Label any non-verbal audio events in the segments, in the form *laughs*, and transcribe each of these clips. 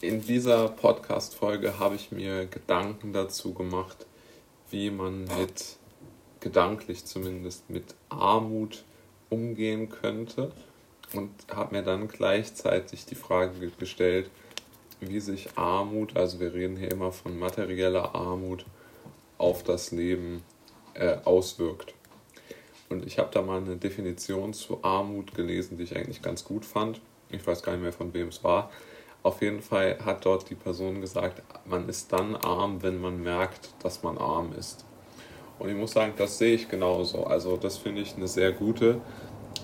in dieser Podcast-Folge habe ich mir Gedanken dazu gemacht, wie man mit, gedanklich zumindest, mit Armut umgehen könnte und habe mir dann gleichzeitig die Frage gestellt, wie sich Armut, also wir reden hier immer von materieller Armut, auf das Leben äh, auswirkt. Und ich habe da mal eine Definition zu Armut gelesen, die ich eigentlich ganz gut fand. Ich weiß gar nicht mehr, von wem es war. Auf jeden Fall hat dort die Person gesagt, man ist dann arm, wenn man merkt, dass man arm ist. Und ich muss sagen, das sehe ich genauso. Also das finde ich eine sehr gute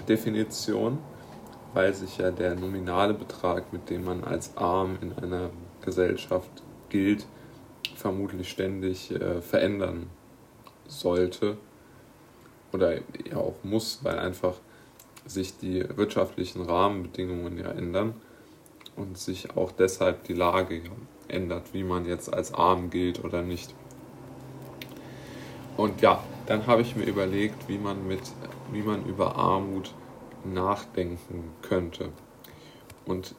Definition, weil sich ja der nominale Betrag, mit dem man als arm in einer Gesellschaft gilt, vermutlich ständig äh, verändern sollte oder ja auch muss, weil einfach sich die wirtschaftlichen Rahmenbedingungen ja ändern und sich auch deshalb die Lage ändert, wie man jetzt als arm gilt oder nicht. Und ja, dann habe ich mir überlegt, wie man mit, wie man über Armut nachdenken könnte. Und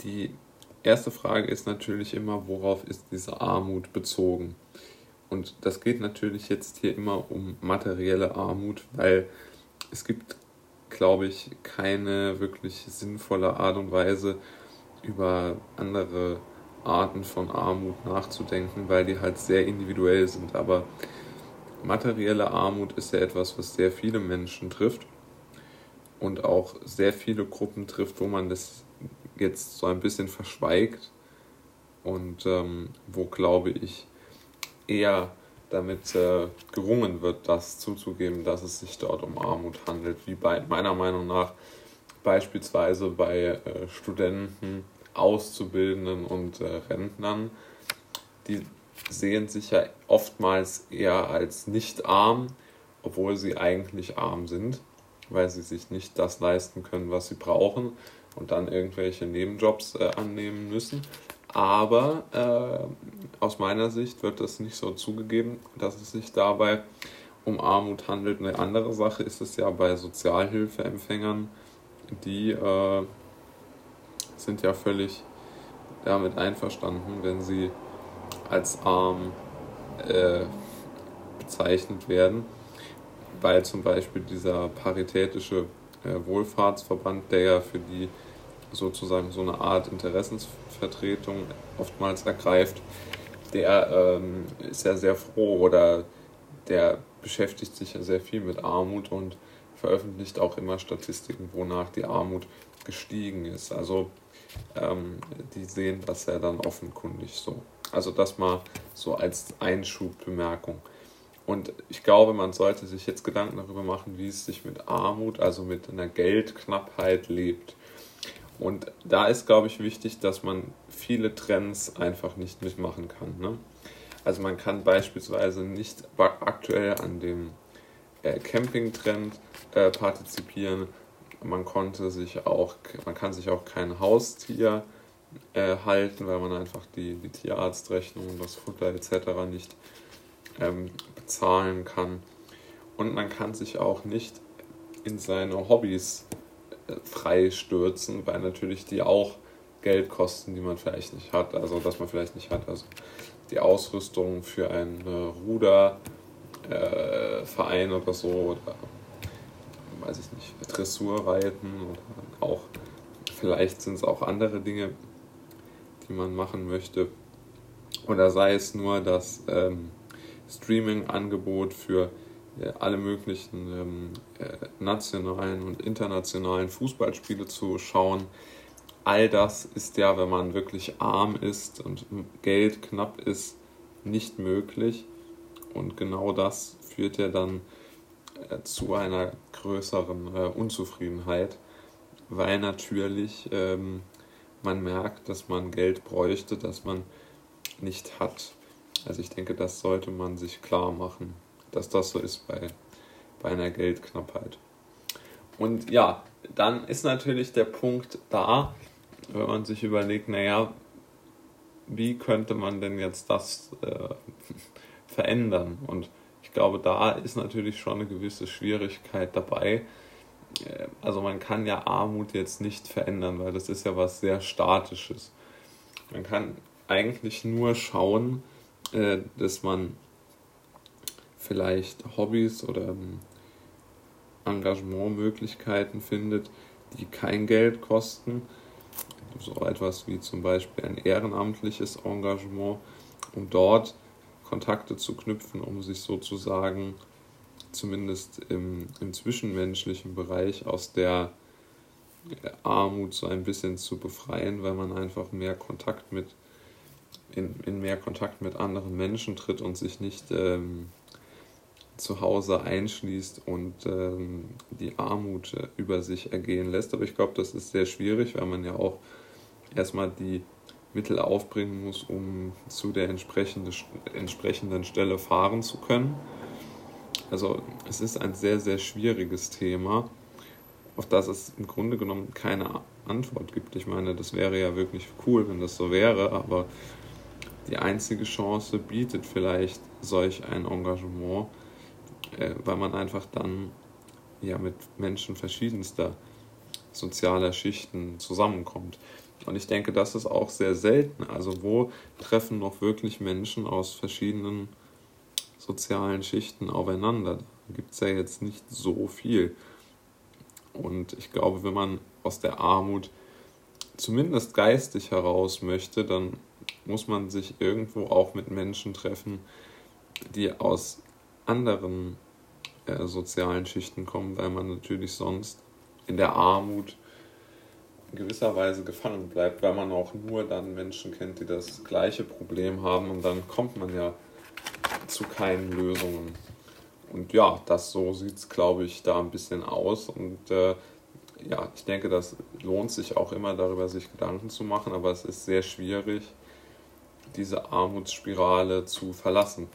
die erste Frage ist natürlich immer, worauf ist diese Armut bezogen? Und das geht natürlich jetzt hier immer um materielle Armut, weil es gibt, glaube ich, keine wirklich sinnvolle Art und Weise, über andere Arten von Armut nachzudenken, weil die halt sehr individuell sind. Aber materielle Armut ist ja etwas, was sehr viele Menschen trifft und auch sehr viele Gruppen trifft, wo man das jetzt so ein bisschen verschweigt und ähm, wo, glaube ich, eher damit äh, gerungen wird, das zuzugeben, dass es sich dort um Armut handelt, wie bei meiner Meinung nach beispielsweise bei äh, Studenten, Auszubildenden und äh, Rentnern, die sehen sich ja oftmals eher als nicht arm, obwohl sie eigentlich arm sind, weil sie sich nicht das leisten können, was sie brauchen und dann irgendwelche Nebenjobs äh, annehmen müssen. Aber äh, aus meiner Sicht wird das nicht so zugegeben, dass es sich dabei um Armut handelt. Eine andere Sache ist es ja bei Sozialhilfeempfängern, die äh, sind ja völlig damit einverstanden, wenn sie als arm äh, bezeichnet werden, weil zum Beispiel dieser paritätische äh, Wohlfahrtsverband, der ja für die sozusagen so eine Art Interessensvertretung oftmals ergreift, der ähm, ist ja sehr froh oder der beschäftigt sich ja sehr viel mit Armut und veröffentlicht auch immer Statistiken, wonach die Armut gestiegen ist. Also ähm, die sehen das ja dann offenkundig so. Also das mal so als Einschubbemerkung. Und ich glaube, man sollte sich jetzt Gedanken darüber machen, wie es sich mit Armut, also mit einer Geldknappheit lebt. Und da ist, glaube ich, wichtig, dass man viele Trends einfach nicht mitmachen kann. Ne? Also man kann beispielsweise nicht aktuell an dem äh, Camping-Trend äh, partizipieren. Man konnte sich auch, man kann sich auch kein Haustier äh, halten, weil man einfach die, die Tierarztrechnung, das Futter etc. nicht ähm, bezahlen kann. Und man kann sich auch nicht in seine Hobbys freistürzen, weil natürlich die auch Geld kosten, die man vielleicht nicht hat, also dass man vielleicht nicht hat. Also die Ausrüstung für einen äh, Ruderverein äh, oder so oder weiß ich nicht, Dressurreiten oder auch vielleicht sind es auch andere Dinge, die man machen möchte. Oder sei es nur das ähm, Streaming-Angebot für alle möglichen ähm, äh, nationalen und internationalen Fußballspiele zu schauen. All das ist ja, wenn man wirklich arm ist und Geld knapp ist, nicht möglich. Und genau das führt ja dann äh, zu einer größeren äh, Unzufriedenheit, weil natürlich ähm, man merkt, dass man Geld bräuchte, das man nicht hat. Also ich denke, das sollte man sich klar machen dass das so ist bei, bei einer Geldknappheit. Und ja, dann ist natürlich der Punkt da, wenn man sich überlegt, naja, wie könnte man denn jetzt das äh, *laughs* verändern? Und ich glaube, da ist natürlich schon eine gewisse Schwierigkeit dabei. Äh, also man kann ja Armut jetzt nicht verändern, weil das ist ja was sehr Statisches. man kann eigentlich nur schauen, äh, dass man vielleicht Hobbys oder ähm, Engagementmöglichkeiten findet, die kein Geld kosten. So etwas wie zum Beispiel ein ehrenamtliches Engagement, um dort Kontakte zu knüpfen, um sich sozusagen zumindest im, im zwischenmenschlichen Bereich aus der Armut so ein bisschen zu befreien, weil man einfach mehr Kontakt mit in, in mehr Kontakt mit anderen Menschen tritt und sich nicht ähm, zu Hause einschließt und ähm, die Armut äh, über sich ergehen lässt. Aber ich glaube, das ist sehr schwierig, weil man ja auch erstmal die Mittel aufbringen muss, um zu der entsprechende, entsprechenden Stelle fahren zu können. Also es ist ein sehr, sehr schwieriges Thema, auf das es im Grunde genommen keine Antwort gibt. Ich meine, das wäre ja wirklich cool, wenn das so wäre, aber die einzige Chance bietet vielleicht solch ein Engagement, äh, weil man einfach dann ja mit Menschen verschiedenster sozialer Schichten zusammenkommt. Und ich denke, das ist auch sehr selten. Also wo treffen noch wirklich Menschen aus verschiedenen sozialen Schichten aufeinander? Da gibt es ja jetzt nicht so viel. Und ich glaube, wenn man aus der Armut zumindest geistig heraus möchte, dann muss man sich irgendwo auch mit Menschen treffen, die aus anderen äh, sozialen Schichten kommen, weil man natürlich sonst in der Armut in gewisser Weise gefangen bleibt, weil man auch nur dann Menschen kennt, die das gleiche Problem haben und dann kommt man ja zu keinen Lösungen. Und ja, das so sieht es, glaube ich, da ein bisschen aus. Und äh, ja, ich denke, das lohnt sich auch immer darüber, sich Gedanken zu machen, aber es ist sehr schwierig, diese Armutsspirale zu verlassen.